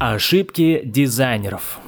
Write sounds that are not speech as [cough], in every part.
Ошибки дизайнеров.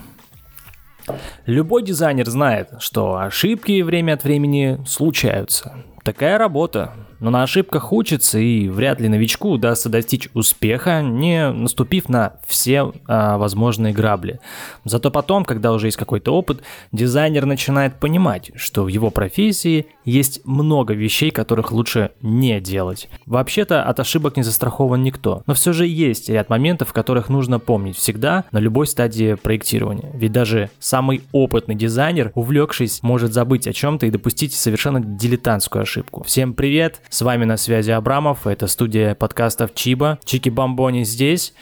Любой дизайнер знает, что ошибки время от времени случаются. Такая работа. Но на ошибках учится, и вряд ли новичку удастся достичь успеха, не наступив на все а, возможные грабли. Зато потом, когда уже есть какой-то опыт, дизайнер начинает понимать, что в его профессии есть много вещей, которых лучше не делать. Вообще-то от ошибок не застрахован никто, но все же есть ряд моментов, которых нужно помнить всегда на любой стадии проектирования. Ведь даже самый опытный дизайнер, увлекшись, может забыть о чем-то и допустить совершенно дилетантскую ошибку. Всем привет! С вами на связи Абрамов, это студия подкастов Чиба. Чики Бомбони здесь.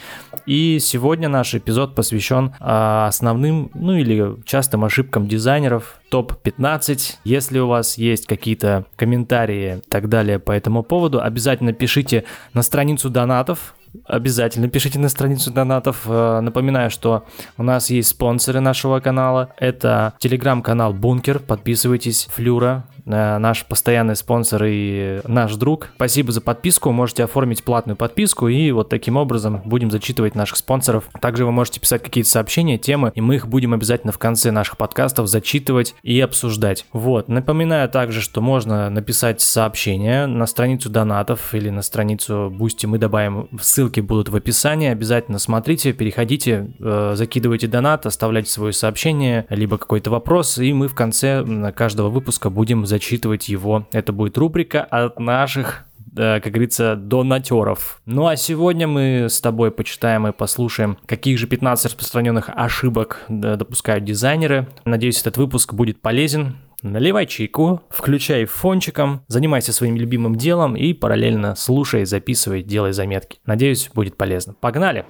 И сегодня наш эпизод посвящен а, основным, ну или частым ошибкам дизайнеров, топ-15. Если у вас есть какие-то комментарии и так далее по этому поводу, обязательно пишите на страницу донатов, Обязательно пишите на страницу донатов. Э, Напоминаю, что у нас есть спонсоры нашего канала. Это телеграм-канал Бункер. Подписывайтесь. Флюра, наш постоянный спонсор и наш друг. Спасибо за подписку. Можете оформить платную подписку и вот таким образом будем зачитывать наших спонсоров. Также вы можете писать какие-то сообщения, темы, и мы их будем обязательно в конце наших подкастов зачитывать и обсуждать. Вот. Напоминаю также, что можно написать сообщение на страницу донатов или на страницу Бусти. Мы добавим ссылки будут в описании. Обязательно смотрите, переходите, э, закидывайте донат, оставляйте свое сообщение, либо какой-то вопрос, и мы в конце каждого выпуска будем зачитывать его. Это будет рубрика от наших как говорится, донатеров. Ну а сегодня мы с тобой почитаем и послушаем, каких же 15 распространенных ошибок допускают дизайнеры. Надеюсь, этот выпуск будет полезен. Наливай чайку, включай фончиком, занимайся своим любимым делом и параллельно слушай, записывай, делай заметки. Надеюсь, будет полезно. Погнали!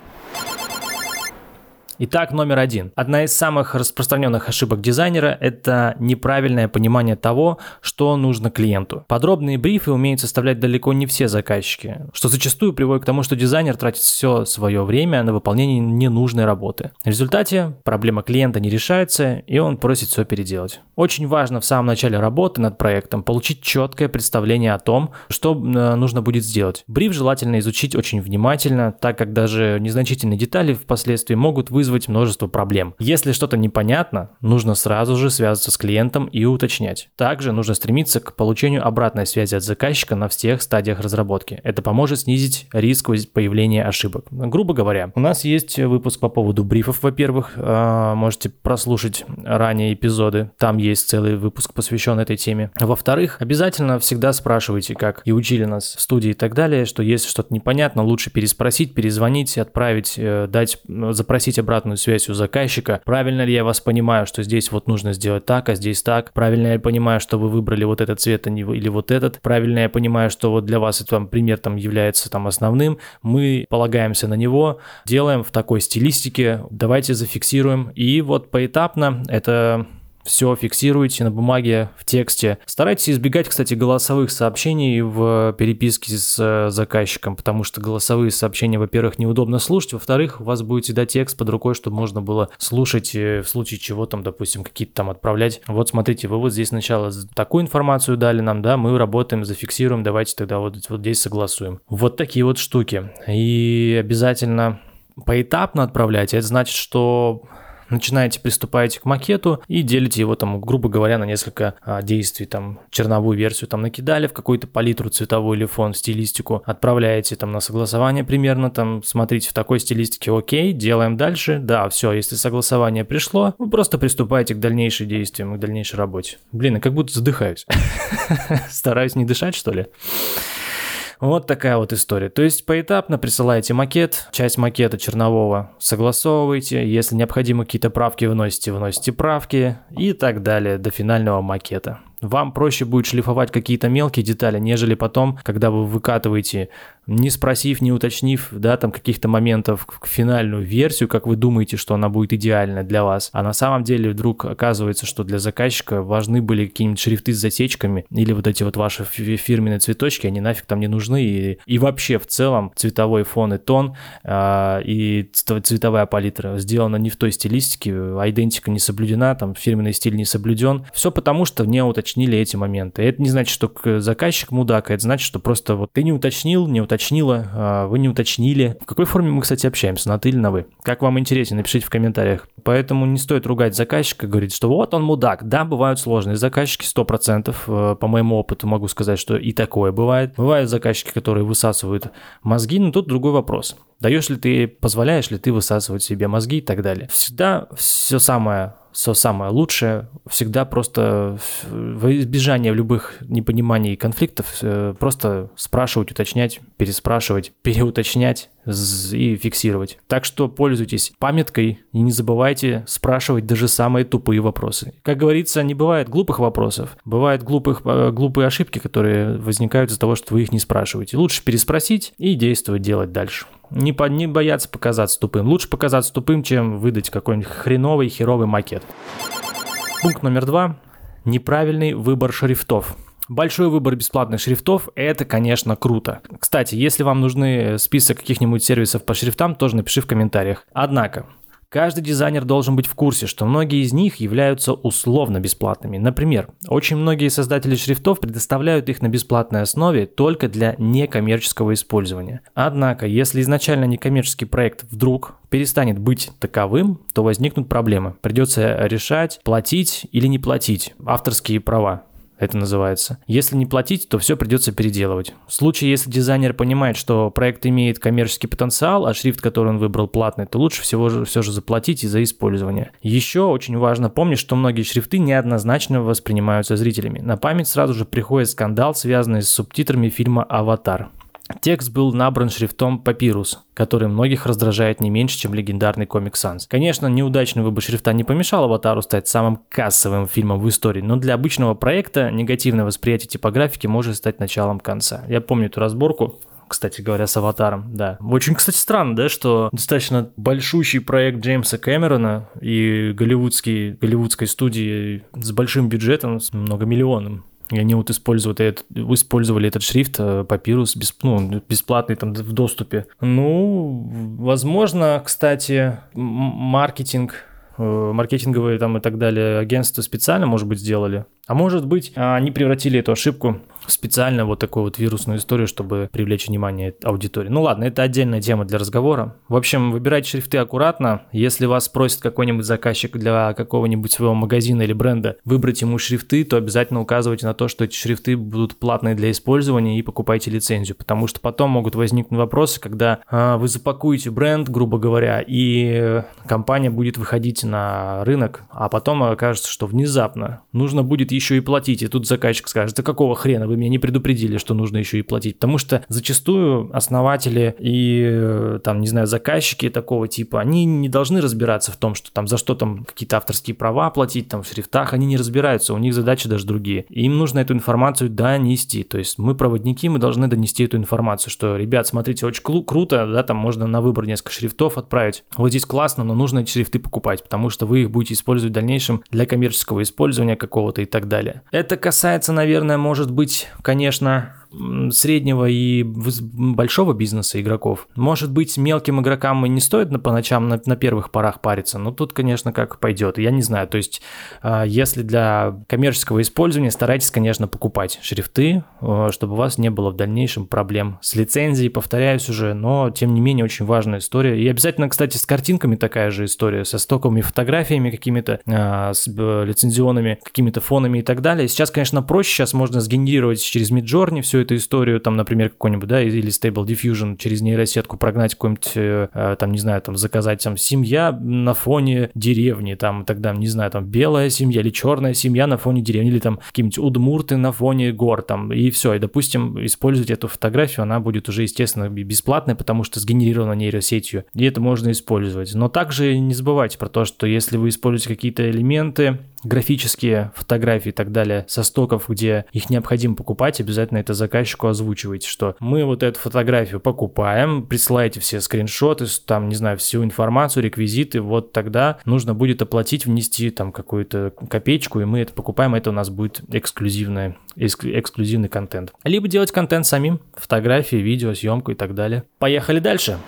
Итак, номер один. Одна из самых распространенных ошибок дизайнера – это неправильное понимание того, что нужно клиенту. Подробные брифы умеют составлять далеко не все заказчики, что зачастую приводит к тому, что дизайнер тратит все свое время на выполнение ненужной работы. В результате проблема клиента не решается, и он просит все переделать. Очень важно в самом начале работы над проектом получить четкое представление о том, что э, нужно будет сделать. Бриф желательно изучить очень внимательно, так как даже незначительные детали впоследствии могут вызвать множество проблем. Если что-то непонятно, нужно сразу же связываться с клиентом и уточнять. Также нужно стремиться к получению обратной связи от заказчика на всех стадиях разработки. Это поможет снизить риск появления ошибок. Грубо говоря, у нас есть выпуск по поводу брифов, во-первых, э, можете прослушать ранее эпизоды, там есть целый выпуск посвящен этой теме. Во-вторых, обязательно всегда спрашивайте, как и учили нас в студии и так далее, что если что-то непонятно, лучше переспросить, перезвонить, отправить, э, дать, запросить обратную связь у заказчика. Правильно ли я вас понимаю, что здесь вот нужно сделать так, а здесь так? Правильно я понимаю, что вы выбрали вот этот цвет а или вот этот? Правильно я понимаю, что вот для вас этот там, пример там является там основным? Мы полагаемся на него, делаем в такой стилистике, давайте зафиксируем. И вот поэтапно это все фиксируйте на бумаге, в тексте. Старайтесь избегать, кстати, голосовых сообщений в переписке с э, заказчиком, потому что голосовые сообщения, во-первых, неудобно слушать, во-вторых, у вас будет всегда текст под рукой, чтобы можно было слушать э, в случае чего там, допустим, какие-то там отправлять. Вот смотрите, вы вот здесь сначала такую информацию дали нам, да, мы работаем, зафиксируем, давайте тогда вот, вот здесь согласуем. Вот такие вот штуки. И обязательно поэтапно отправляйте. Это значит, что начинаете, приступаете к макету и делите его там, грубо говоря, на несколько а, действий, там, черновую версию там накидали в какую-то палитру цветовую или фон, стилистику, отправляете там на согласование примерно, там, смотрите в такой стилистике, окей, делаем дальше, да, все, если согласование пришло, вы просто приступаете к дальнейшим действиям, к дальнейшей работе. Блин, я как будто задыхаюсь. [laughs] Стараюсь не дышать, что ли? Вот такая вот история. То есть поэтапно присылаете макет, часть макета чернового согласовываете, если необходимы какие-то правки вносите, вносите правки и так далее до финального макета. Вам проще будет шлифовать какие-то мелкие детали, нежели потом, когда вы выкатываете не спросив, не уточнив, да, там каких-то моментов к финальную версию, как вы думаете, что она будет идеальна для вас, а на самом деле вдруг оказывается, что для заказчика важны были какие-нибудь шрифты с засечками или вот эти вот ваши фирменные цветочки, они нафиг там не нужны, и, и вообще в целом цветовой фон и тон э, и цветовая палитра сделана не в той стилистике, идентика не соблюдена, там фирменный стиль не соблюден, все потому, что не уточнили эти моменты. Это не значит, что заказчик мудак, это значит, что просто вот ты не уточнил, не уточнила, э, вы не уточнили. В какой форме мы, кстати, общаемся, на ты или на вы? Как вам интереснее, напишите в комментариях. Поэтому не стоит ругать заказчика, говорить, что вот он мудак. Да, бывают сложные заказчики, 100%. Э, по моему опыту могу сказать, что и такое бывает. Бывают заказчики, которые высасывают мозги, но тут другой вопрос. Даешь ли ты, позволяешь ли ты высасывать себе мозги и так далее. Всегда все самое все самое лучшее. Всегда просто в избежание любых непониманий и конфликтов э, просто спрашивать, уточнять, переспрашивать, [laughs] переуточнять и фиксировать. Так что пользуйтесь памяткой и не забывайте спрашивать даже самые тупые вопросы. Как говорится, не бывает глупых вопросов, бывают глупых, э, глупые ошибки, которые возникают из-за того, что вы их не спрашиваете. Лучше переспросить и действовать, делать дальше. Не, по, не бояться показаться тупым. Лучше показаться тупым, чем выдать какой-нибудь хреновый, херовый макет. Пункт номер два. Неправильный выбор шрифтов. Большой выбор бесплатных шрифтов – это, конечно, круто. Кстати, если вам нужны список каких-нибудь сервисов по шрифтам, тоже напиши в комментариях. Однако, Каждый дизайнер должен быть в курсе, что многие из них являются условно бесплатными. Например, очень многие создатели шрифтов предоставляют их на бесплатной основе только для некоммерческого использования. Однако, если изначально некоммерческий проект вдруг перестанет быть таковым, то возникнут проблемы. Придется решать, платить или не платить авторские права это называется. Если не платить, то все придется переделывать. В случае, если дизайнер понимает, что проект имеет коммерческий потенциал, а шрифт, который он выбрал, платный, то лучше всего же, все же заплатить и за использование. Еще очень важно помнить, что многие шрифты неоднозначно воспринимаются зрителями. На память сразу же приходит скандал, связанный с субтитрами фильма «Аватар». Текст был набран шрифтом Papyrus, который многих раздражает не меньше, чем легендарный комик Sans. Конечно, неудачный выбор шрифта не помешал «Аватару» стать самым кассовым фильмом в истории, но для обычного проекта негативное восприятие типографики может стать началом конца. Я помню эту разборку, кстати говоря, с «Аватаром», да. Очень, кстати, странно, да, что достаточно большущий проект Джеймса Кэмерона и голливудский, голливудской студии с большим бюджетом, с многомиллионным и они вот использовали этот, использовали этот шрифт Papyrus э, бесп, ну, бесплатный там в доступе. Ну, возможно, кстати, маркетинг э, маркетинговые там и так далее агентства специально, может быть, сделали. А может быть, они превратили эту ошибку специально вот такую вот вирусную историю, чтобы привлечь внимание аудитории. Ну ладно, это отдельная тема для разговора. В общем, выбирайте шрифты аккуратно. Если вас просит какой-нибудь заказчик для какого-нибудь своего магазина или бренда выбрать ему шрифты, то обязательно указывайте на то, что эти шрифты будут платные для использования и покупайте лицензию, потому что потом могут возникнуть вопросы, когда а, вы запакуете бренд, грубо говоря, и компания будет выходить на рынок, а потом окажется, что внезапно нужно будет еще и платить, и тут заказчик скажет, да какого хрена вы меня не предупредили, что нужно еще и платить. Потому что зачастую основатели и, э, там, не знаю, заказчики такого типа, они не должны разбираться в том, что там за что там какие-то авторские права платить, там в шрифтах, они не разбираются, у них задачи даже другие. Им нужно эту информацию донести. То есть мы проводники, мы должны донести эту информацию, что, ребят, смотрите, очень кру- круто, да, там можно на выбор несколько шрифтов отправить. Вот здесь классно, но нужно эти шрифты покупать, потому что вы их будете использовать в дальнейшем для коммерческого использования какого-то и так далее. Это касается, наверное, может быть, конечно, среднего и большого бизнеса игроков. Может быть, мелким игрокам и не стоит на, по ночам на, на первых порах париться, но тут, конечно, как пойдет. Я не знаю, то есть, а, если для коммерческого использования, старайтесь, конечно, покупать шрифты, а, чтобы у вас не было в дальнейшем проблем с лицензией, повторяюсь уже, но, тем не менее, очень важная история. И обязательно, кстати, с картинками такая же история, со стоковыми фотографиями какими-то, а, с лицензионными какими-то фонами и так далее. Сейчас, конечно, проще, сейчас можно сгенерировать через Midjourney все эту историю, там, например, какой-нибудь, да, или Stable Diffusion через нейросетку прогнать какой-нибудь, э, э, там, не знаю, там, заказать там семья на фоне деревни, там, тогда, не знаю, там, белая семья или черная семья на фоне деревни, или там какие-нибудь удмурты на фоне гор, там, и все, и, допустим, использовать эту фотографию, она будет уже, естественно, бесплатной, потому что сгенерирована нейросетью, и это можно использовать. Но также не забывайте про то, что если вы используете какие-то элементы, графические фотографии и так далее со стоков, где их необходимо покупать, обязательно это заказчику озвучиваете, что мы вот эту фотографию покупаем, присылаете все скриншоты, там, не знаю, всю информацию, реквизиты, вот тогда нужно будет оплатить, внести там какую-то копеечку, и мы это покупаем, это у нас будет эксклюзивный, эксклюзивный контент. Либо делать контент самим, фотографии, видео, съемку и так далее. Поехали дальше.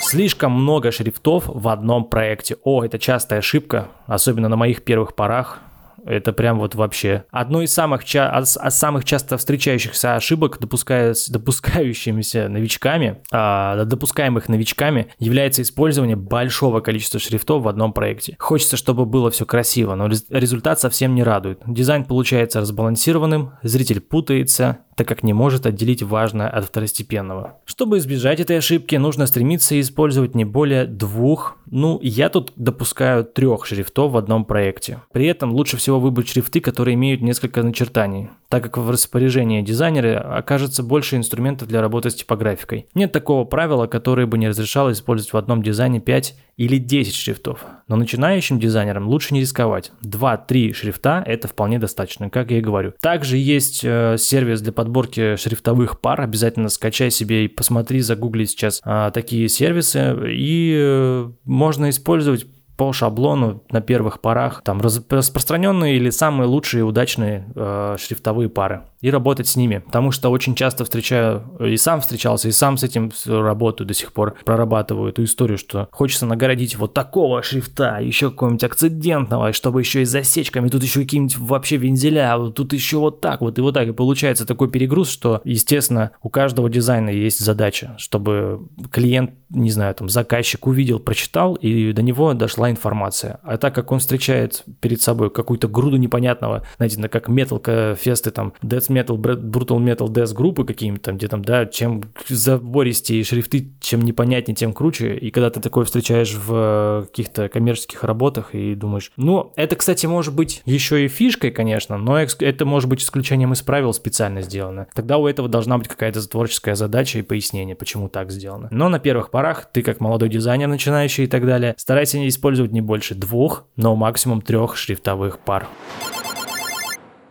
Слишком много шрифтов в одном проекте. О, это частая ошибка, особенно на моих первых порах. Это прям вот вообще. Одно из самых, ча- из самых часто встречающихся ошибок, допускающимися новичками, а, допускаемых новичками, является использование большого количества шрифтов в одном проекте. Хочется, чтобы было все красиво, но результат совсем не радует. Дизайн получается разбалансированным, зритель путается, так как не может отделить важное от второстепенного. Чтобы избежать этой ошибки, нужно стремиться использовать не более двух, ну, я тут допускаю трех шрифтов в одном проекте. При этом лучше всего выбрать шрифты, которые имеют несколько начертаний, так как в распоряжении дизайнера окажется больше инструментов для работы с типографикой. Нет такого правила, которое бы не разрешало использовать в одном дизайне 5 или 10 шрифтов. Но начинающим дизайнерам лучше не рисковать. 2-3 шрифта – это вполне достаточно, как я и говорю. Также есть э, сервис для подборки шрифтовых пар. Обязательно скачай себе и посмотри, загугли сейчас э, такие сервисы. И э, можно использовать по шаблону на первых порах там распространенные или самые лучшие удачные э, шрифтовые пары и работать с ними, потому что очень часто встречаю, и сам встречался, и сам с этим работаю до сих пор, прорабатываю эту историю, что хочется нагородить вот такого шрифта, еще какого-нибудь акцидентного, чтобы еще и засечками, тут еще какие-нибудь вообще вензеля, тут еще вот так вот, и вот так, и получается такой перегруз, что, естественно, у каждого дизайна есть задача, чтобы клиент, не знаю, там, заказчик увидел, прочитал, и до него дошла информация. А так как он встречает перед собой какую-то груду непонятного, знаете, как металка фесты, там, Death Metal, Brutal Metal Death группы какие-то там, где там, да, чем забористее шрифты, чем непонятнее, тем круче. И когда ты такое встречаешь в каких-то коммерческих работах и думаешь, ну, это, кстати, может быть еще и фишкой, конечно, но это может быть исключением из правил специально сделано. Тогда у этого должна быть какая-то творческая задача и пояснение, почему так сделано. Но на первых порах ты, как молодой дизайнер начинающий и так далее, старайся не использовать не больше двух, но максимум трех шрифтовых пар.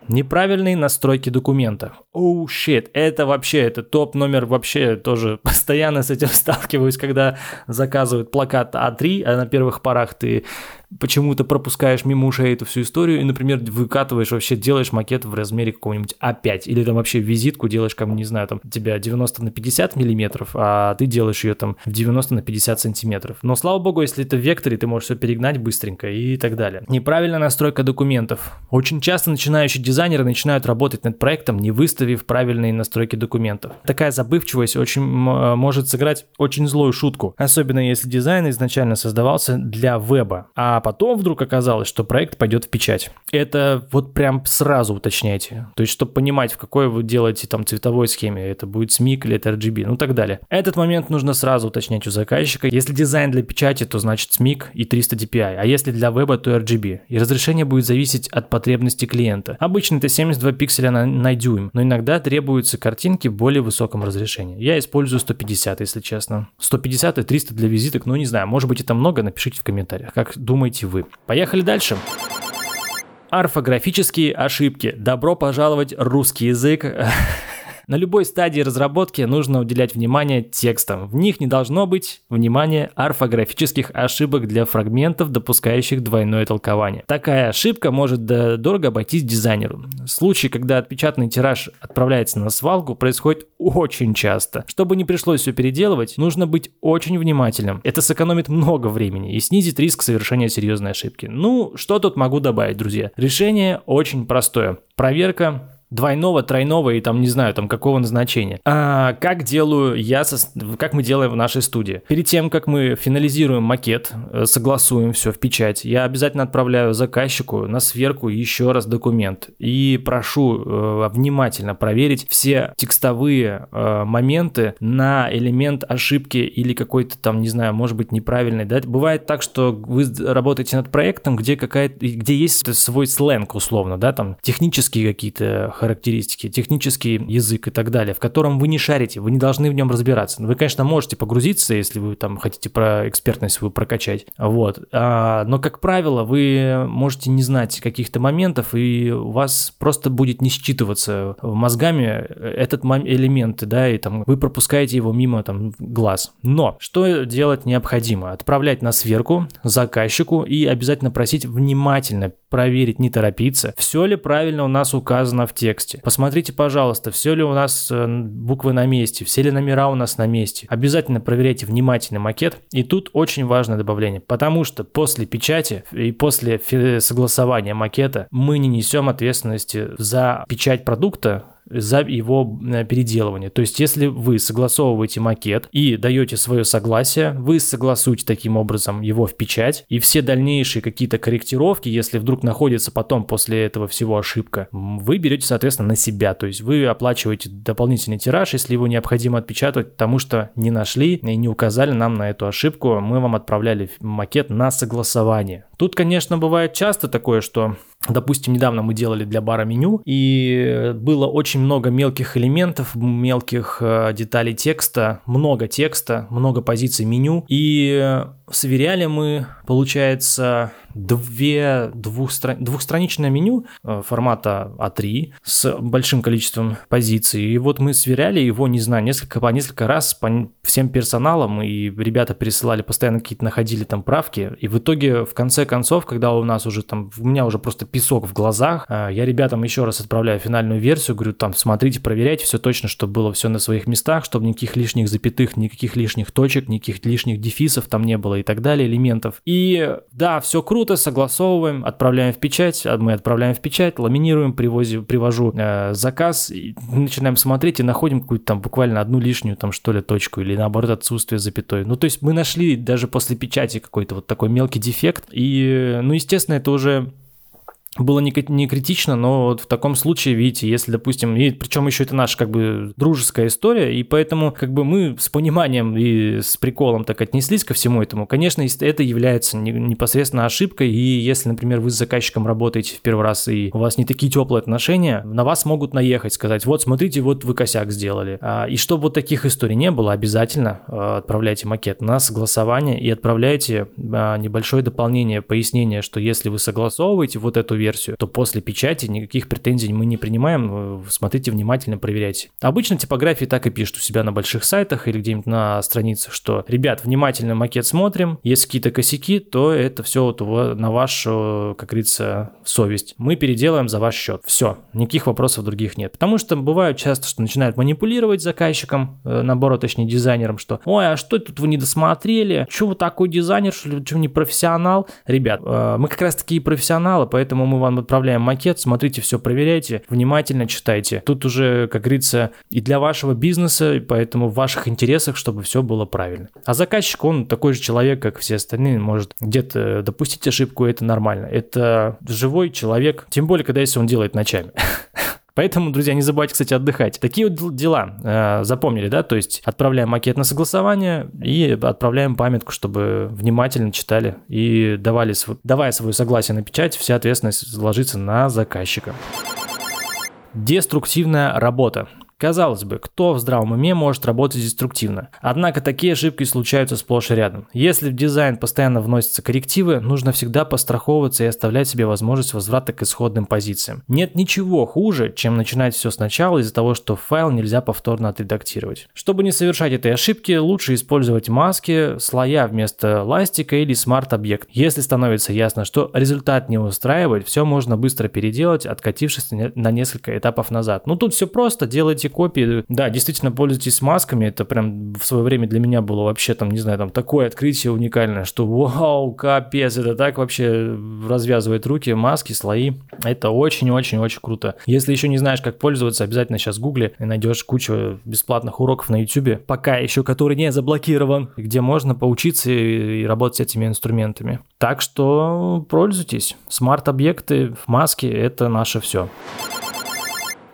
Неправильные настройки документа. Оу, oh, shit, это вообще, это топ номер вообще тоже [laughs] постоянно с этим сталкиваюсь, когда заказывают плакат А3, а на первых порах ты почему-то пропускаешь мимо ушей эту всю историю и, например, выкатываешь вообще, делаешь макет в размере какого-нибудь А5 или там вообще визитку делаешь, как, не знаю, там тебя 90 на 50 миллиметров, а ты делаешь ее там в 90 на 50 сантиметров. Но, слава богу, если это в векторе, ты можешь все перегнать быстренько и так далее. Неправильная настройка документов. Очень часто начинающие дизайнеры начинают работать над проектом, не выставив правильные настройки документов. Такая забывчивость очень может сыграть очень злую шутку, особенно если дизайн изначально создавался для веба, а потом вдруг оказалось, что проект пойдет в печать. Это вот прям сразу уточняйте. То есть, чтобы понимать, в какой вы делаете там цветовой схеме, это будет SMIC или это RGB, ну так далее. Этот момент нужно сразу уточнять у заказчика. Если дизайн для печати, то значит SMIC и 300 DPI, а если для веба, то RGB. И разрешение будет зависеть от потребностей клиента. Обычно это 72 пикселя на, на дюйм, но иногда требуются картинки в более высоком разрешении. Я использую 150, если честно. 150 и 300 для визиток, ну не знаю, может быть это много, напишите в комментариях, как думаете думаете вы. Поехали дальше. Орфографические ошибки. Добро пожаловать русский язык. [laughs] На любой стадии разработки нужно уделять внимание текстам. В них не должно быть внимания орфографических ошибок для фрагментов, допускающих двойное толкование. Такая ошибка может дорого обойтись дизайнеру. Случаи, когда отпечатанный тираж отправляется на свалку, происходит очень часто. Чтобы не пришлось все переделывать, нужно быть очень внимательным. Это сэкономит много времени и снизит риск совершения серьезной ошибки. Ну, что тут могу добавить, друзья? Решение очень простое. Проверка двойного, тройного и там, не знаю, там какого назначения. А как делаю я, со, как мы делаем в нашей студии? Перед тем, как мы финализируем макет, э, согласуем все в печать, я обязательно отправляю заказчику на сверку еще раз документ и прошу э, внимательно проверить все текстовые э, моменты на элемент ошибки или какой-то там, не знаю, может быть неправильный. Да? Бывает так, что вы работаете над проектом, где какая где есть свой сленг условно, да, там технические какие-то характеристики, технический язык и так далее, в котором вы не шарите, вы не должны в нем разбираться. Вы, конечно, можете погрузиться, если вы там хотите про экспертность свою прокачать, вот. А, но, как правило, вы можете не знать каких-то моментов, и у вас просто будет не считываться мозгами этот элемент, да, и там вы пропускаете его мимо там глаз. Но что делать необходимо? Отправлять на сверку заказчику и обязательно просить внимательно проверить, не торопиться, все ли правильно у нас указано в тексте. Посмотрите, пожалуйста, все ли у нас э, буквы на месте, все ли номера у нас на месте. Обязательно проверяйте внимательно макет. И тут очень важное добавление, потому что после печати и после согласования макета мы не несем ответственности за печать продукта, за его э, переделывание. То есть, если вы согласовываете макет и даете свое согласие, вы согласуете таким образом его в печать, и все дальнейшие какие-то корректировки, если вдруг находится потом после этого всего ошибка, вы берете, соответственно, на себя. То есть, вы оплачиваете дополнительный тираж, если его необходимо отпечатать, потому что не нашли и не указали нам на эту ошибку, мы вам отправляли макет на согласование. Тут, конечно, бывает часто такое, что Допустим, недавно мы делали для бара меню, и было очень много мелких элементов, мелких э, деталей текста, много текста, много позиций меню, и сверяли мы, получается, две, двухстра... двухстраничное меню э, формата А3 с большим количеством позиций. И вот мы сверяли его, не знаю, несколько, по несколько раз по всем персоналам, и ребята пересылали, постоянно какие-то находили там правки. И в итоге, в конце концов, когда у нас уже там, у меня уже просто песок в глазах, э, я ребятам еще раз отправляю финальную версию, говорю, там, смотрите, проверяйте все точно, чтобы было все на своих местах, чтобы никаких лишних запятых, никаких лишних точек, никаких лишних дефисов там не было и так далее, элементов. И да, все круто, согласовываем, отправляем в печать, а мы отправляем в печать, ламинируем, привозим, привожу э, заказ, и начинаем смотреть и находим какую-то там буквально одну лишнюю там что ли точку или наоборот отсутствие запятой. Ну то есть мы нашли даже после печати какой-то вот такой мелкий дефект, и ну естественно это уже было не, критично, но вот в таком случае, видите, если, допустим, и причем еще это наша как бы дружеская история, и поэтому как бы мы с пониманием и с приколом так отнеслись ко всему этому. Конечно, это является непосредственно ошибкой, и если, например, вы с заказчиком работаете в первый раз, и у вас не такие теплые отношения, на вас могут наехать, сказать, вот смотрите, вот вы косяк сделали. А, и чтобы вот таких историй не было, обязательно а, отправляйте макет на согласование и отправляйте а, небольшое дополнение, пояснение, что если вы согласовываете вот эту версию, то после печати никаких претензий мы не принимаем. Э, смотрите внимательно, проверяйте. Обычно типографии так и пишут у себя на больших сайтах или где-нибудь на страницах, что, ребят, внимательно макет смотрим, есть какие-то косяки, то это все вот на вашу, как говорится, совесть. Мы переделаем за ваш счет. Все, никаких вопросов других нет. Потому что бывает часто, что начинают манипулировать заказчиком, э, наоборот, точнее дизайнером, что, ой, а что тут вы не досмотрели? Что вы такой дизайнер, что ли, что не профессионал? Ребят, э, мы как раз такие профессионалы, поэтому мы вам отправляем макет, смотрите, все проверяйте, внимательно читайте. Тут уже, как говорится, и для вашего бизнеса, и поэтому в ваших интересах, чтобы все было правильно. А заказчик, он такой же человек, как все остальные, может где-то допустить ошибку, это нормально. Это живой человек, тем более, когда если он делает ночами. [laughs] Поэтому, друзья, не забывайте, кстати, отдыхать. Такие вот дела э, запомнили, да? То есть отправляем макет на согласование и отправляем памятку, чтобы внимательно читали и давали, давая свое согласие на печать, вся ответственность ложится на заказчика. Деструктивная работа. Казалось бы, кто в здравом уме может работать деструктивно? Однако такие ошибки случаются сплошь и рядом. Если в дизайн постоянно вносятся коррективы, нужно всегда постраховываться и оставлять себе возможность возврата к исходным позициям. Нет ничего хуже, чем начинать все сначала из-за того, что файл нельзя повторно отредактировать. Чтобы не совершать этой ошибки, лучше использовать маски, слоя вместо ластика или смарт-объект. Если становится ясно, что результат не устраивает, все можно быстро переделать, откатившись на несколько этапов назад. Ну тут все просто, делайте копии. Да, действительно, пользуйтесь масками. Это прям в свое время для меня было вообще там, не знаю, там такое открытие уникальное, что вау, капец, это так вообще развязывает руки, маски, слои. Это очень-очень-очень круто. Если еще не знаешь, как пользоваться, обязательно сейчас гугли и найдешь кучу бесплатных уроков на YouTube, пока еще который не заблокирован, где можно поучиться и работать с этими инструментами. Так что пользуйтесь. Смарт-объекты, маски – это наше все.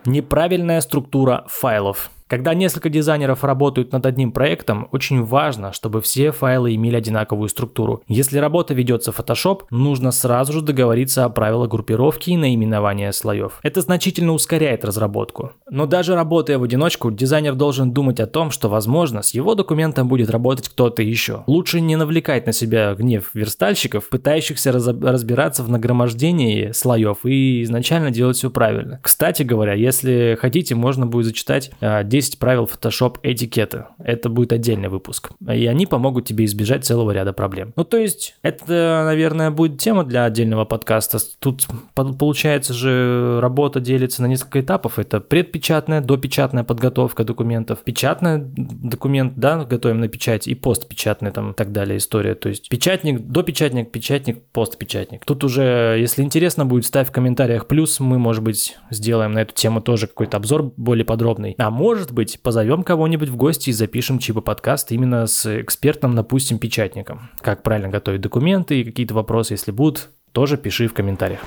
Неправильная структура файлов. Когда несколько дизайнеров работают над одним проектом, очень важно, чтобы все файлы имели одинаковую структуру. Если работа ведется в Photoshop, нужно сразу же договориться о правилах группировки и наименования слоев. Это значительно ускоряет разработку. Но даже работая в одиночку, дизайнер должен думать о том, что, возможно, с его документом будет работать кто-то еще. Лучше не навлекать на себя гнев верстальщиков, пытающихся разбираться в нагромождении слоев и изначально делать все правильно. Кстати говоря, если хотите, можно будет зачитать 10 а, правил Photoshop этикета. Это будет отдельный выпуск. И они помогут тебе избежать целого ряда проблем. Ну, то есть, это, наверное, будет тема для отдельного подкаста. Тут получается же работа делится на несколько этапов. Это предпечатная, допечатная подготовка документов, печатный документ, да, готовим на печать, и постпечатная там и так далее история. То есть печатник, допечатник, печатник, постпечатник. Тут уже, если интересно будет, ставь в комментариях плюс, мы, может быть, сделаем на эту тему тоже какой-то обзор более подробный. А может быть, позовем кого-нибудь в гости и запишем чипа подкаст именно с экспертом, допустим, печатником. Как правильно готовить документы и какие-то вопросы, если будут, тоже пиши в комментариях.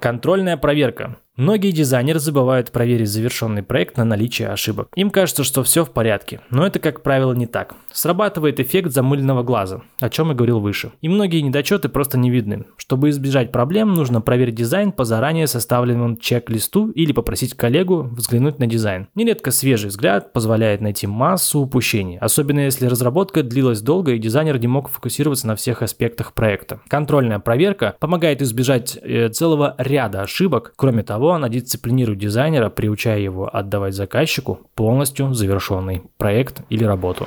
Контрольная проверка. Многие дизайнеры забывают проверить завершенный проект на наличие ошибок. Им кажется, что все в порядке, но это, как правило, не так. Срабатывает эффект замыленного глаза, о чем я говорил выше. И многие недочеты просто не видны. Чтобы избежать проблем, нужно проверить дизайн по заранее составленному чек-листу или попросить коллегу взглянуть на дизайн. Нередко свежий взгляд позволяет найти массу упущений, особенно если разработка длилась долго и дизайнер не мог фокусироваться на всех аспектах проекта. Контрольная проверка помогает избежать э, целого ряда ошибок, кроме того, того, она дисциплинирует дизайнера, приучая его отдавать заказчику полностью завершенный проект или работу.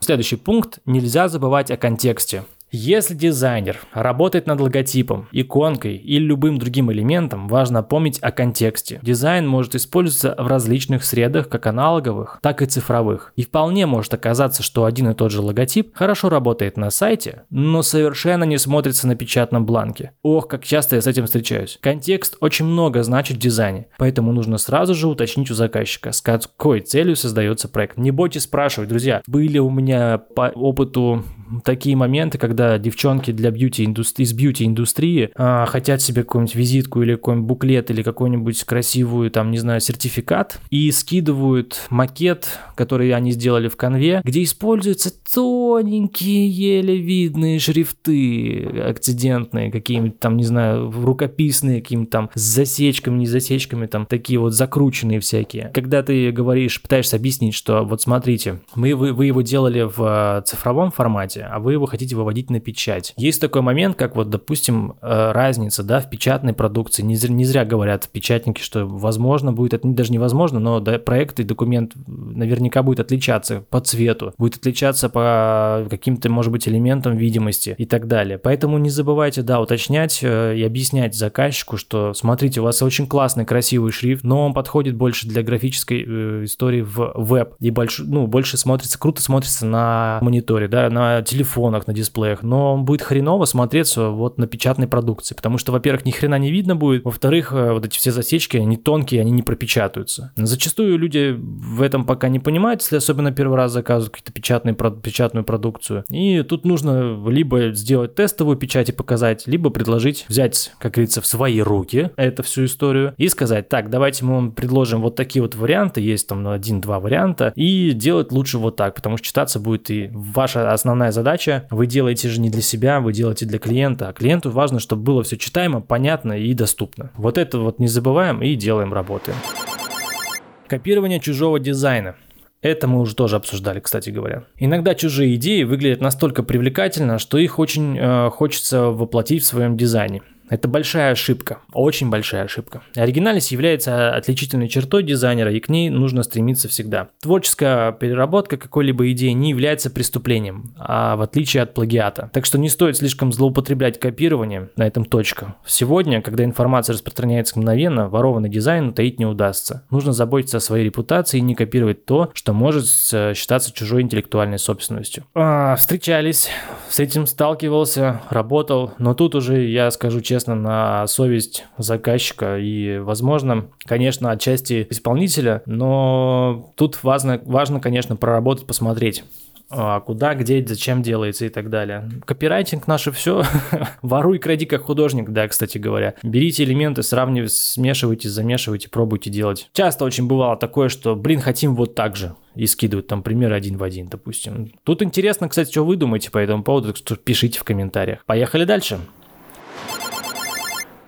Следующий пункт – нельзя забывать о контексте. Если дизайнер работает над логотипом, иконкой или любым другим элементом, важно помнить о контексте. Дизайн может использоваться в различных средах, как аналоговых, так и цифровых. И вполне может оказаться, что один и тот же логотип хорошо работает на сайте, но совершенно не смотрится на печатном бланке. Ох, как часто я с этим встречаюсь. Контекст очень много значит в дизайне, поэтому нужно сразу же уточнить у заказчика, с какой целью создается проект. Не бойтесь спрашивать, друзья, были у меня по опыту такие моменты, когда девчонки для бьюти из бьюти-индустрии а, хотят себе какую-нибудь визитку или какой-нибудь буклет или какую-нибудь красивую, там, не знаю, сертификат и скидывают макет, который они сделали в конве, где используются тоненькие, еле видные шрифты акцидентные, какие-нибудь там, не знаю, рукописные, какими-то там с засечками, не засечками, там такие вот закрученные всякие. Когда ты говоришь, пытаешься объяснить, что вот смотрите, мы, вы, вы его делали в а, цифровом формате, а вы его хотите выводить на печать. Есть такой момент, как вот, допустим, э, разница, да, в печатной продукции. Не зря, не зря говорят печатники, что возможно будет, это даже невозможно, но проект и документ наверняка будет отличаться по цвету, будет отличаться по каким-то, может быть, элементам видимости и так далее. Поэтому не забывайте, да, уточнять э, и объяснять заказчику, что смотрите, у вас очень классный, красивый шрифт, но он подходит больше для графической э, истории в веб и больше, ну, больше смотрится, круто смотрится на мониторе, да, на телефонах, на дисплеях, но он будет хреново смотреться вот на печатной продукции, потому что, во-первых, ни хрена не видно будет, во-вторых, э, вот эти все засечки, они тонкие, они не пропечатаются. Зачастую люди в этом пока не понимают, если особенно первый раз заказывают какие-то печатные, печатную продукцию. И тут нужно либо сделать тестовую печать и показать, либо предложить взять, как говорится, в свои руки эту всю историю и сказать, так, давайте мы вам предложим вот такие вот варианты, есть там один-два варианта, и делать лучше вот так, потому что читаться будет и ваша основная задача. Вы делаете же не для себя, вы делаете для клиента. А клиенту важно, чтобы было все читаемо, понятно и доступно. Вот это вот не забываем и делаем, работаем. Копирование чужого дизайна. Это мы уже тоже обсуждали, кстати говоря. Иногда чужие идеи выглядят настолько привлекательно, что их очень э, хочется воплотить в своем дизайне. Это большая ошибка, очень большая ошибка. Оригинальность является отличительной чертой дизайнера, и к ней нужно стремиться всегда. Творческая переработка какой-либо идеи не является преступлением, а в отличие от плагиата. Так что не стоит слишком злоупотреблять копированием, на этом точка. Сегодня, когда информация распространяется мгновенно, ворованный дизайн таить не удастся. Нужно заботиться о своей репутации и не копировать то, что может считаться чужой интеллектуальной собственностью. А, встречались, с этим сталкивался, работал, но тут уже, я скажу честно, честно, на совесть заказчика и, возможно, конечно, отчасти исполнителя, но тут важно, важно конечно, проработать, посмотреть а, куда, где, зачем делается и так далее. Копирайтинг наше все. [laughs] Воруй, кради как художник, да, кстати говоря. Берите элементы, сравнивайте, смешивайте, замешивайте, пробуйте делать. Часто очень бывало такое, что, блин, хотим вот так же и скидывают там пример один в один, допустим. Тут интересно, кстати, что вы думаете по этому поводу, так что пишите в комментариях. Поехали дальше.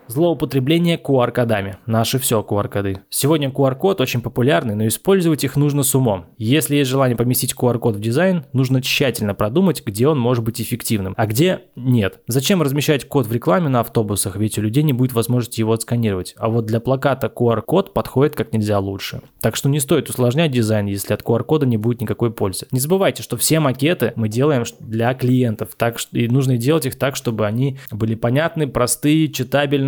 Злоупотребление QR-кодами. Наши все QR-коды. Сегодня QR-код очень популярный, но использовать их нужно с умом. Если есть желание поместить QR-код в дизайн, нужно тщательно продумать, где он может быть эффективным, а где нет. Зачем размещать код в рекламе на автобусах, ведь у людей не будет возможности его отсканировать. А вот для плаката QR-код подходит как нельзя лучше. Так что не стоит усложнять дизайн, если от QR-кода не будет никакой пользы. Не забывайте, что все макеты мы делаем для клиентов, так что и нужно делать их так, чтобы они были понятны, простые,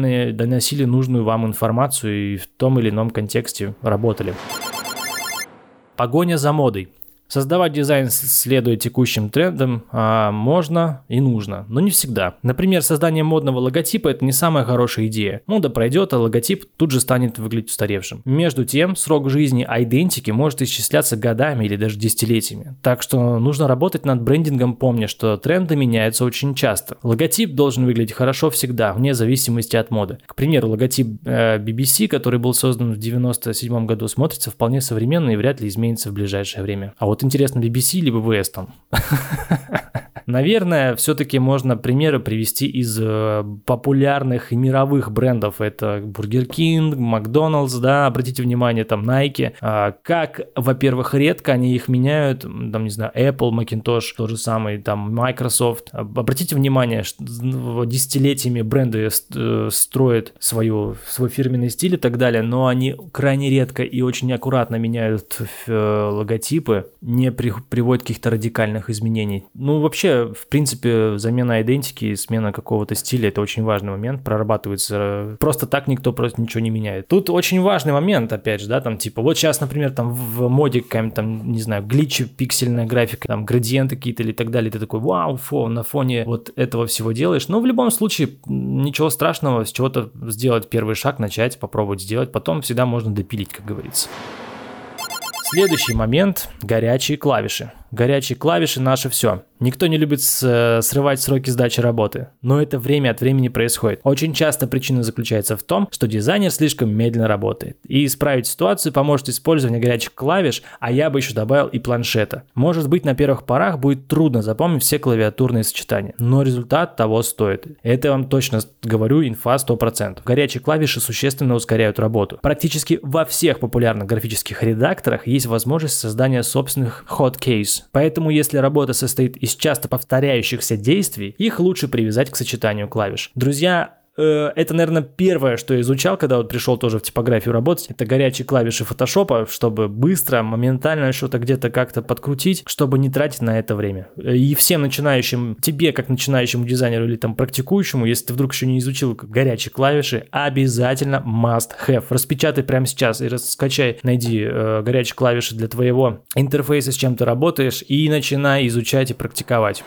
читабельные, доносили нужную вам информацию и в том или ином контексте работали. Погоня за модой. Создавать дизайн, следуя текущим трендам, а, можно и нужно, но не всегда. Например, создание модного логотипа – это не самая хорошая идея. Мода пройдет, а логотип тут же станет выглядеть устаревшим. Между тем, срок жизни идентики может исчисляться годами или даже десятилетиями. Так что нужно работать над брендингом, помня, что тренды меняются очень часто. Логотип должен выглядеть хорошо всегда, вне зависимости от моды. К примеру, логотип э, BBC, который был создан в 1997 году, смотрится вполне современно и вряд ли изменится в ближайшее время. А вот интересно, BBC либо Weston? [laughs] Наверное, все-таки можно примеры привести из э, популярных и мировых брендов. Это Burger King, Макдоналдс, да, обратите внимание, там Nike. А, как, во-первых, редко они их меняют, там, не знаю, Apple, Macintosh, то же самое, там, Microsoft. Обратите внимание, что десятилетиями бренды э, строят свою, свой фирменный стиль и так далее, но они крайне редко и очень аккуратно меняют э, логотипы, не при, приводят к каких-то радикальных изменений. Ну, вообще, в принципе, замена идентики, смена какого-то стиля – это очень важный момент, прорабатывается. Просто так никто просто ничего не меняет. Тут очень важный момент, опять же, да, там, типа, вот сейчас, например, там в моде какая-нибудь там, не знаю, гличи, пиксельная графика, там, градиенты какие-то или так далее, ты такой, вау, фо, на фоне вот этого всего делаешь. Но в любом случае, ничего страшного, с чего-то сделать первый шаг, начать, попробовать сделать, потом всегда можно допилить, как говорится. Следующий момент – горячие клавиши. Горячие клавиши – наше все. Никто не любит э, срывать сроки сдачи работы, но это время от времени происходит. Очень часто причина заключается в том, что дизайнер слишком медленно работает. И исправить ситуацию поможет использование горячих клавиш, а я бы еще добавил и планшета. Может быть, на первых порах будет трудно запомнить все клавиатурные сочетания, но результат того стоит. Это я вам точно говорю, инфа 100%. Горячие клавиши существенно ускоряют работу. Практически во всех популярных графических редакторах есть возможность создания собственных hotkeys, Поэтому, если работа состоит из часто повторяющихся действий, их лучше привязать к сочетанию клавиш. Друзья, Э, это, наверное, первое, что я изучал, когда вот пришел тоже в типографию работать. Это горячие клавиши фотошопа, чтобы быстро, моментально что-то где-то как-то подкрутить, чтобы не тратить на это время. И всем начинающим, тебе как начинающему дизайнеру или там практикующему, если ты вдруг еще не изучил горячие клавиши, обязательно must have. Распечатай прямо сейчас и скачай, найди э, горячие клавиши для твоего интерфейса, с чем ты работаешь, и начинай изучать и практиковать.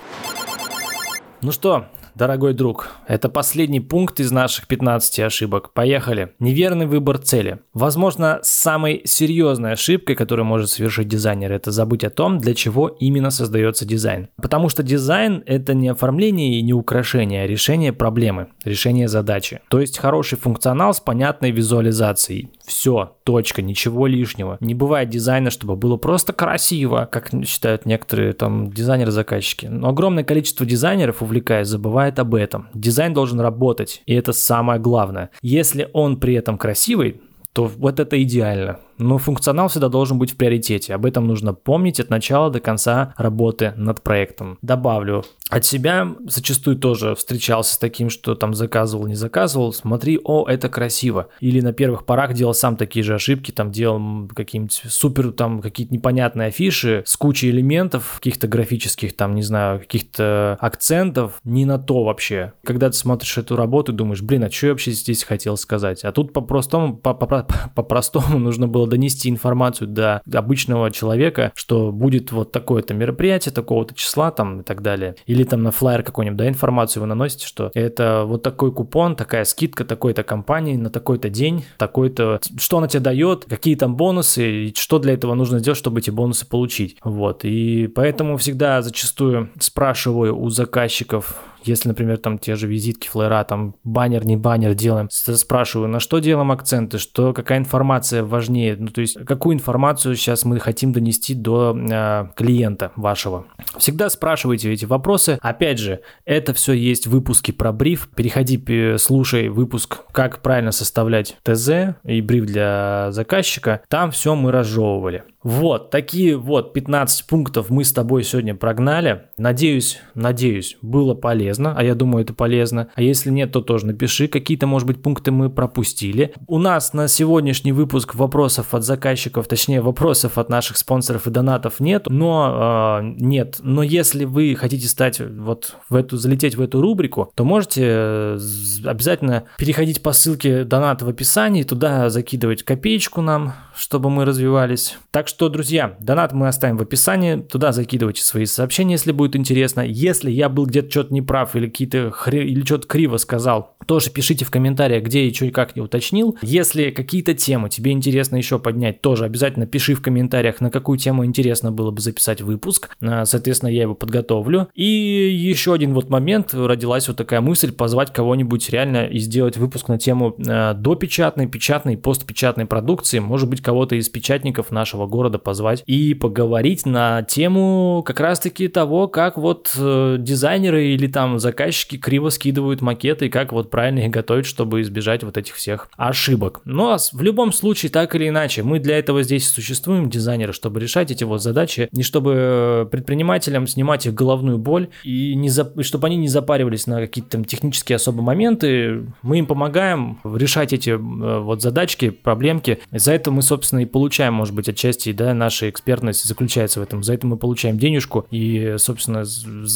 Ну что, Дорогой друг, это последний пункт из наших 15 ошибок. Поехали. Неверный выбор цели. Возможно, самой серьезной ошибкой, которую может совершить дизайнер, это забыть о том, для чего именно создается дизайн. Потому что дизайн – это не оформление и не украшение, а решение проблемы, решение задачи. То есть хороший функционал с понятной визуализацией. Все, точка, ничего лишнего. Не бывает дизайна, чтобы было просто красиво, как считают некоторые там дизайнеры-заказчики. Но огромное количество дизайнеров, увлекаясь, забывает об этом. Дизайн должен работать, и это самое главное. Если он при этом красивый, то вот это идеально. Но функционал всегда должен быть в приоритете. Об этом нужно помнить от начала до конца работы над проектом. Добавлю, от себя зачастую тоже встречался с таким, что там заказывал, не заказывал, смотри, о, это красиво. Или на первых порах делал сам такие же ошибки, там делал какие-нибудь супер, там какие-то непонятные афиши с кучей элементов, каких-то графических, там, не знаю, каких-то акцентов, не на то вообще. Когда ты смотришь эту работу, думаешь, блин, а что я вообще здесь хотел сказать? А тут по-простому, по-простому нужно было дело донести информацию до обычного человека, что будет вот такое-то мероприятие, такого-то числа там и так далее. Или там на флайер какой-нибудь, да, информацию вы наносите, что это вот такой купон, такая скидка такой-то компании на такой-то день, такой-то, что она тебе дает, какие там бонусы, и что для этого нужно сделать, чтобы эти бонусы получить. Вот, и поэтому всегда зачастую спрашиваю у заказчиков, если, например, там те же визитки, флера, там баннер, не баннер делаем, спрашиваю, на что делаем акценты, что, какая информация важнее, ну, то есть, какую информацию сейчас мы хотим донести до э, клиента вашего. Всегда спрашивайте эти вопросы. Опять же, это все есть в выпуске про бриф. Переходи, слушай выпуск, как правильно составлять ТЗ и бриф для заказчика. Там все мы разжевывали. Вот, такие вот 15 пунктов мы с тобой сегодня прогнали. Надеюсь, надеюсь, было полезно, а я думаю, это полезно. А если нет, то тоже напиши, какие-то, может быть, пункты мы пропустили. У нас на сегодняшний выпуск вопросов от заказчиков, точнее, вопросов от наших спонсоров и донатов нет, но э, нет. Но если вы хотите стать вот в эту, залететь в эту рубрику, то можете э, обязательно переходить по ссылке доната в описании, туда закидывать копеечку нам, чтобы мы развивались. Так что, друзья, донат мы оставим в описании, туда закидывайте свои сообщения, если будет интересно. Если я был где-то что-то неправ или какие-то хри... или что-то криво сказал, тоже пишите в комментариях, где и что и как не уточнил. Если какие-то темы тебе интересно еще поднять, тоже обязательно пиши в комментариях, на какую тему интересно было бы записать выпуск. А, соответственно, я его подготовлю. И еще один вот момент, родилась вот такая мысль позвать кого-нибудь реально и сделать выпуск на тему э, допечатной, печатной, постпечатной продукции. Может быть, кого-то из печатников нашего города позвать и поговорить на тему как раз-таки того, как вот э, дизайнеры или там заказчики криво скидывают макеты и как вот правильно их готовить, чтобы избежать вот этих всех ошибок. Но ну, а в любом случае, так или иначе, мы для этого здесь существуем, дизайнеры, чтобы решать эти вот задачи, не чтобы э, предпринимателям снимать их головную боль и не за... чтобы они не запаривались на какие-то там технические особые моменты. Мы им помогаем решать эти э, вот задачки, проблемки. За это мы, собственно, и получаем, может быть, отчасти, да, наша экспертность заключается в этом. За это мы получаем денежку, и, собственно,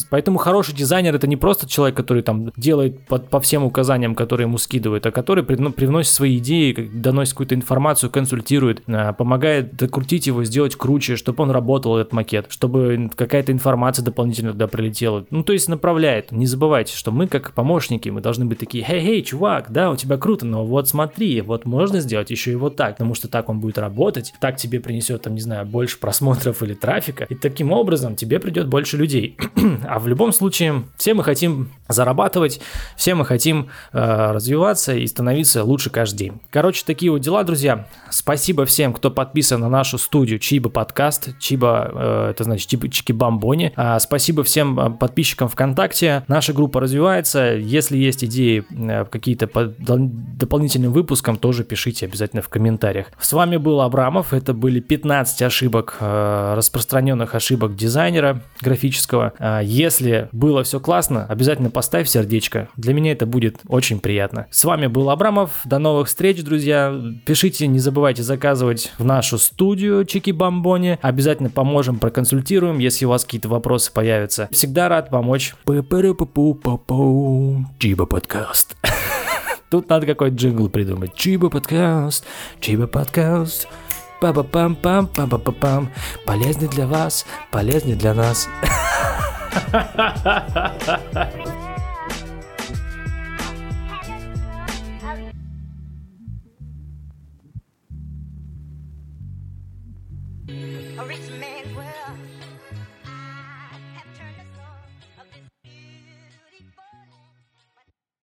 поэтому хороший дизайнер это не просто человек, который там делает по, по всем указаниям, которые ему скидывают, а который ну, привносит свои идеи, доносит какую-то информацию, консультирует, а, помогает докрутить его, сделать круче, чтобы он работал, этот макет, чтобы какая-то информация дополнительно туда прилетела. Ну, то есть направляет. Не забывайте, что мы как помощники, мы должны быть такие, хей-хей, чувак, да, у тебя круто, но вот смотри, вот можно сделать еще и вот так, потому что так он будет работать, так тебе принесет, там, не знаю, больше просмотров или трафика, и таким образом тебе придет больше людей. [clears throat] а в любом случае, все мы хотим зарабатывать, все мы хотим э, развиваться и становиться лучше каждый день. Короче, такие вот дела, друзья. Спасибо всем, кто подписан на нашу студию Чиба подкаст, Чиба, э, это значит Чиба Чики Бамбони. А, спасибо всем э, подписчикам ВКонтакте. Наша группа развивается. Если есть идеи э, какие-то по дополнительным выпускам, тоже пишите обязательно в комментариях. С вами был Абрамов. Это были 15 ошибок, э, распространенных ошибок дизайнера графического. Э, если было все классно, обязательно поставь сердечко. Для меня это будет очень приятно. С вами был Абрамов. До новых встреч, друзья. Пишите, не забывайте заказывать в нашу студию Чики Бомбони. Обязательно поможем, проконсультируем, если у вас какие-то вопросы появятся. Всегда рад помочь. Чиба подкаст. [laughs] Тут надо какой-то джингл придумать. Чиба подкаст, Чиба подкаст. Па-па-пам-пам, па-па-па-пам. Полезный для вас, полезный для нас. A rich man's [laughs] world.